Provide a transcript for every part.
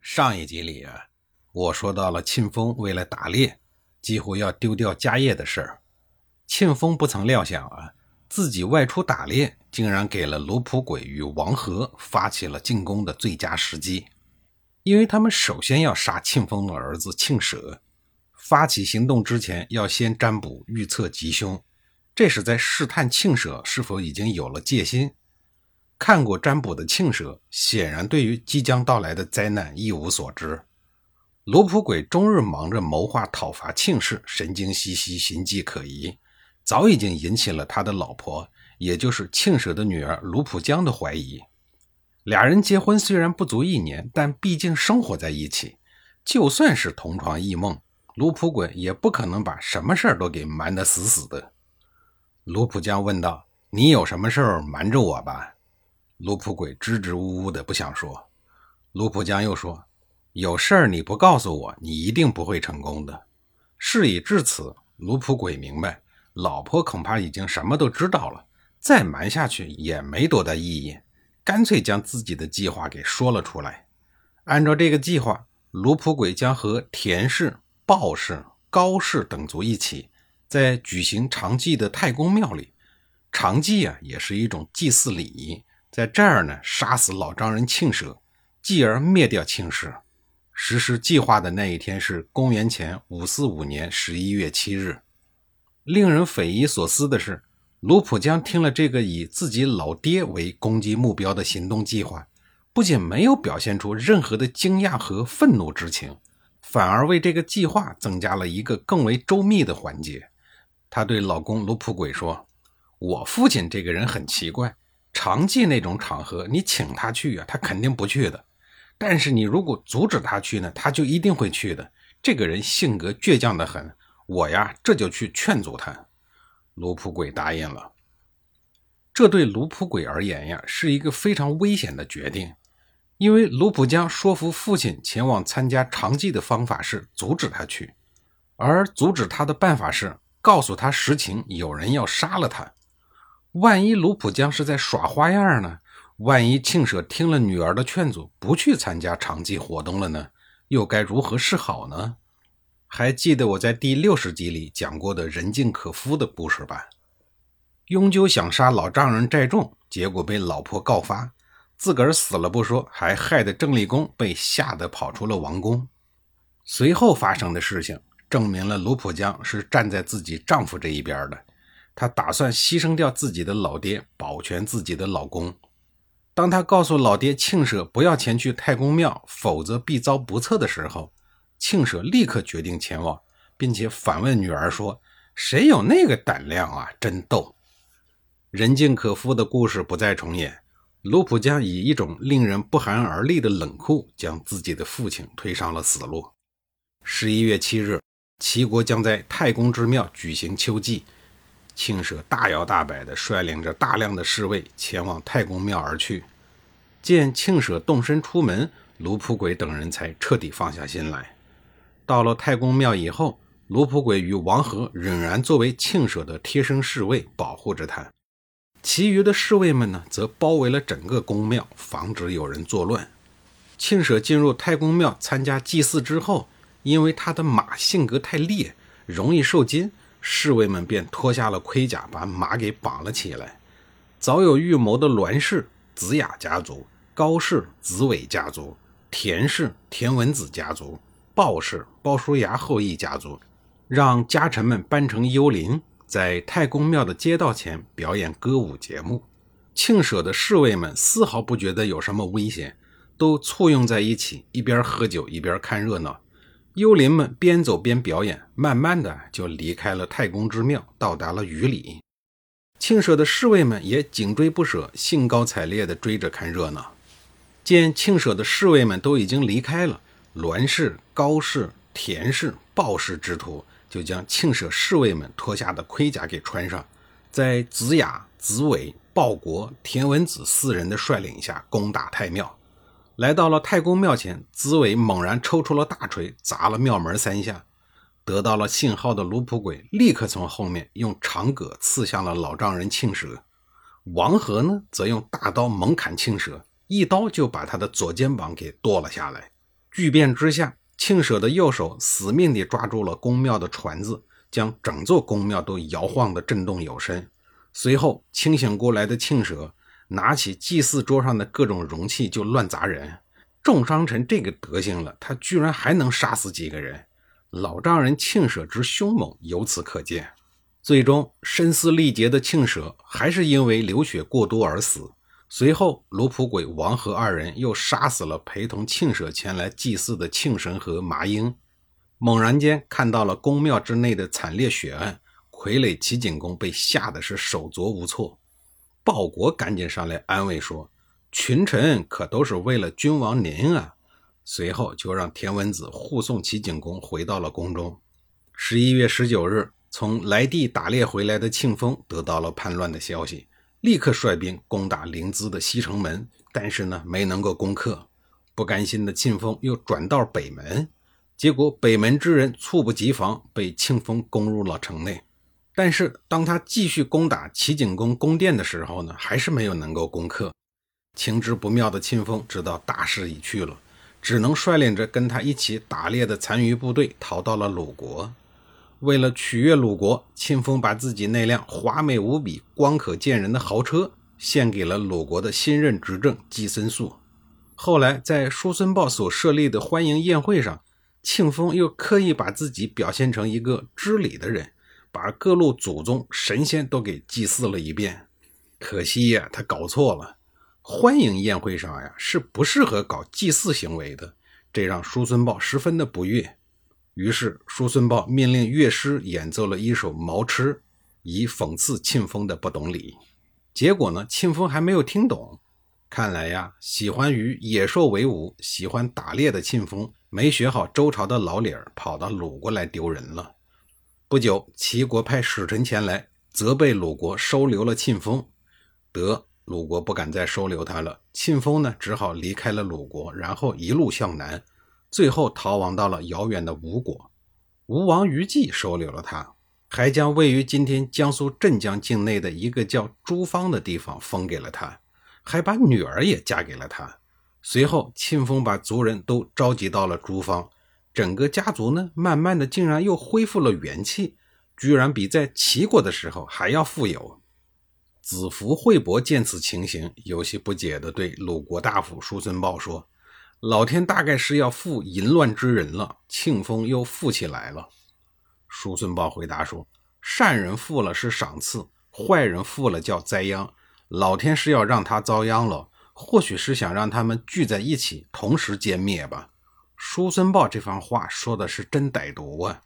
上一集里啊，我说到了庆丰为了打猎，几乎要丢掉家业的事儿。庆丰不曾料想啊，自己外出打猎，竟然给了卢普轨与王和发起了进攻的最佳时机。因为他们首先要杀庆丰的儿子庆舍，发起行动之前要先占卜预测吉凶，这是在试探庆舍是否已经有了戒心。看过占卜的庆蛇，显然对于即将到来的灾难一无所知。罗普鬼终日忙着谋划讨伐庆氏，神经兮兮，形迹可疑，早已经引起了他的老婆，也就是庆蛇的女儿卢普江的怀疑。俩人结婚虽然不足一年，但毕竟生活在一起，就算是同床异梦，卢普鬼也不可能把什么事儿都给瞒得死死的。卢普江问道：“你有什么事儿瞒着我吧？”卢普鬼支支吾吾的不想说，卢普江又说：“有事儿你不告诉我，你一定不会成功的。”事已至此，卢普鬼明白，老婆恐怕已经什么都知道了，再瞒下去也没多大意义，干脆将自己的计划给说了出来。按照这个计划，卢普鬼将和田氏、鲍氏、高氏等族一起，在举行长祭的太公庙里，长祭啊，也是一种祭祀礼仪。在这儿呢，杀死老丈人庆舍，继而灭掉庆氏。实施计划的那一天是公元前五四五年十一月七日。令人匪夷所思的是，卢普江听了这个以自己老爹为攻击目标的行动计划，不仅没有表现出任何的惊讶和愤怒之情，反而为这个计划增加了一个更为周密的环节。他对老公卢普鬼说：“我父亲这个人很奇怪。”常祭那种场合，你请他去啊，他肯定不去的。但是你如果阻止他去呢，他就一定会去的。这个人性格倔强的很，我呀这就去劝阻他。卢普鬼答应了。这对卢普鬼而言呀，是一个非常危险的决定，因为卢普江说服父亲前往参加长祭的方法是阻止他去，而阻止他的办法是告诉他实情，有人要杀了他。万一卢普江是在耍花样呢？万一庆舍听了女儿的劝阻，不去参加长祭活动了呢？又该如何是好呢？还记得我在第六十集里讲过的人尽可夫的故事吧？雍纠想杀老丈人寨众，结果被老婆告发，自个儿死了不说，还害得郑立功被吓得跑出了王宫。随后发生的事情证明了卢普江是站在自己丈夫这一边的。她打算牺牲掉自己的老爹，保全自己的老公。当她告诉老爹庆舍不要前去太公庙，否则必遭不测的时候，庆舍立刻决定前往，并且反问女儿说：“谁有那个胆量啊？真逗！”人尽可夫的故事不再重演。卢普江以一种令人不寒而栗的冷酷，将自己的父亲推上了死路。十一月七日，齐国将在太公之庙举行秋祭。庆舍大摇大摆地率领着大量的侍卫前往太公庙而去。见庆舍动身出门，卢普鬼等人才彻底放下心来。到了太公庙以后，卢普鬼与王和仍然作为庆舍的贴身侍卫保护着他。其余的侍卫们呢，则包围了整个宫庙，防止有人作乱。庆舍进入太公庙参加祭祀之后，因为他的马性格太烈，容易受惊。侍卫们便脱下了盔甲，把马给绑了起来。早有预谋的栾氏、子雅家族、高氏、子伟家族、田氏、田文子家族、鲍氏、鲍叔牙后裔家族，让家臣们扮成幽灵，在太公庙的街道前表演歌舞节目。庆舍的侍卫们丝毫不觉得有什么危险，都簇拥在一起，一边喝酒一边看热闹。幽灵们边走边表演，慢慢的就离开了太公之庙，到达了雨里。庆舍的侍卫们也紧追不舍，兴高采烈地追着看热闹。见庆舍的侍卫们都已经离开了，栾氏、高氏、田氏、鲍氏之徒就将庆舍侍卫们脱下的盔甲给穿上，在子雅、子伟、鲍国、田文子四人的率领下攻打太庙。来到了太公庙前，子伟猛然抽出了大锤，砸了庙门三下。得到了信号的卢普鬼立刻从后面用长戈刺向了老丈人庆舍。王和呢，则用大刀猛砍庆舍，一刀就把他的左肩膀给剁了下来。巨变之下，庆舍的右手死命地抓住了宫庙的船子，将整座宫庙都摇晃得震动有声。随后清醒过来的庆舍。拿起祭祀桌上的各种容器就乱砸人，重伤成这个德行了，他居然还能杀死几个人。老丈人庆舍之凶猛由此可见。最终声嘶力竭的庆舍还是因为流血过多而死。随后卢普鬼王和二人又杀死了陪同庆舍前来祭祀的庆神和麻英。猛然间看到了宫庙之内的惨烈血案，傀儡齐景公被吓得是手足无措。鲍国赶紧上来安慰说：“群臣可都是为了君王您啊！”随后就让田文子护送齐景公回到了宫中。十一月十九日，从来地打猎回来的庆丰得到了叛乱的消息，立刻率兵攻打临淄的西城门，但是呢，没能够攻克。不甘心的庆丰又转到北门，结果北门之人猝不及防，被庆丰攻入了城内。但是，当他继续攻打齐景公宫殿的时候呢，还是没有能够攻克。情知不妙的庆丰知道大势已去了，只能率领着跟他一起打猎的残余部队逃到了鲁国。为了取悦鲁国，庆丰把自己那辆华美无比、光可见人的豪车献给了鲁国的新任执政季孙宿。后来，在叔孙豹所设立的欢迎宴会上，庆丰又刻意把自己表现成一个知礼的人。把各路祖宗神仙都给祭祀了一遍，可惜呀，他搞错了。欢迎宴会上呀，是不适合搞祭祀行为的，这让叔孙豹十分的不悦。于是，叔孙豹命令乐师演奏了一首《毛痴》，以讽刺庆丰的不懂礼。结果呢，庆丰还没有听懂。看来呀，喜欢与野兽为伍、喜欢打猎的庆丰，没学好周朝的老理儿，跑到鲁国来丢人了。不久，齐国派使臣前来，责备鲁国收留了庆丰。得，鲁国不敢再收留他了。庆丰呢，只好离开了鲁国，然后一路向南，最后逃亡到了遥远的吴国。吴王于季收留了他，还将位于今天江苏镇江境内的一个叫朱方的地方封给了他，还把女儿也嫁给了他。随后，庆丰把族人都召集到了朱方。整个家族呢，慢慢的竟然又恢复了元气，居然比在齐国的时候还要富有。子服惠伯见此情形，有些不解的对鲁国大夫叔孙豹说：“老天大概是要负淫乱之人了，庆丰又富起来了。”叔孙豹回答说：“善人富了是赏赐，坏人富了叫灾殃。老天是要让他遭殃了，或许是想让他们聚在一起，同时歼灭吧。”叔孙豹这番话说的是真歹毒啊！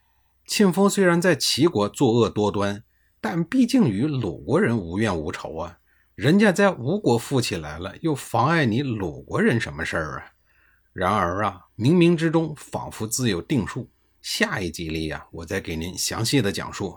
庆丰虽然在齐国作恶多端，但毕竟与鲁国人无怨无仇啊。人家在吴国富起来了，又妨碍你鲁国人什么事儿啊？然而啊，冥冥之中仿佛自有定数。下一集里呀，我再给您详细的讲述。